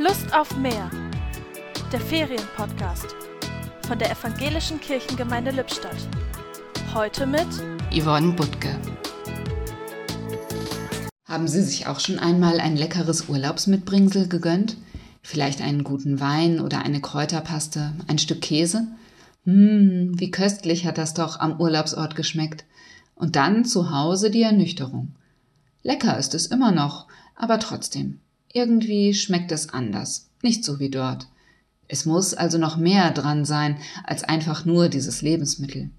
Lust auf mehr. Der Ferienpodcast von der Evangelischen Kirchengemeinde Lippstadt. Heute mit Yvonne Butke. Haben Sie sich auch schon einmal ein leckeres Urlaubsmitbringsel gegönnt? Vielleicht einen guten Wein oder eine Kräuterpaste, ein Stück Käse? Hm, wie köstlich hat das doch am Urlaubsort geschmeckt. Und dann zu Hause die Ernüchterung. Lecker ist es immer noch, aber trotzdem. Irgendwie schmeckt es anders, nicht so wie dort. Es muss also noch mehr dran sein als einfach nur dieses Lebensmittel.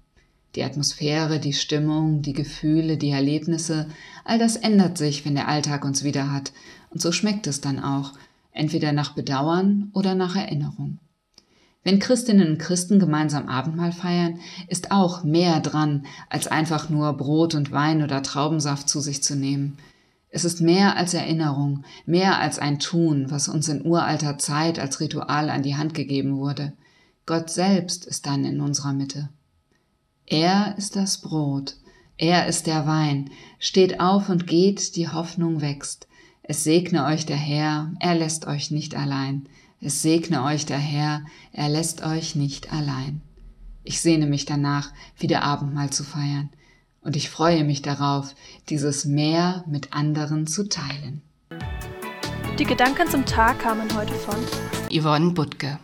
Die Atmosphäre, die Stimmung, die Gefühle, die Erlebnisse, all das ändert sich, wenn der Alltag uns wieder hat, und so schmeckt es dann auch, entweder nach Bedauern oder nach Erinnerung. Wenn Christinnen und Christen gemeinsam Abendmahl feiern, ist auch mehr dran, als einfach nur Brot und Wein oder Traubensaft zu sich zu nehmen. Es ist mehr als Erinnerung, mehr als ein Tun, was uns in uralter Zeit als Ritual an die Hand gegeben wurde. Gott selbst ist dann in unserer Mitte. Er ist das Brot, er ist der Wein, steht auf und geht, die Hoffnung wächst. Es segne euch der Herr, er lässt euch nicht allein. Es segne euch der Herr, er lässt euch nicht allein. Ich sehne mich danach, wieder Abendmahl zu feiern und ich freue mich darauf, dieses Meer mit anderen zu teilen. Die Gedanken zum Tag kamen heute von Yvonne Butke.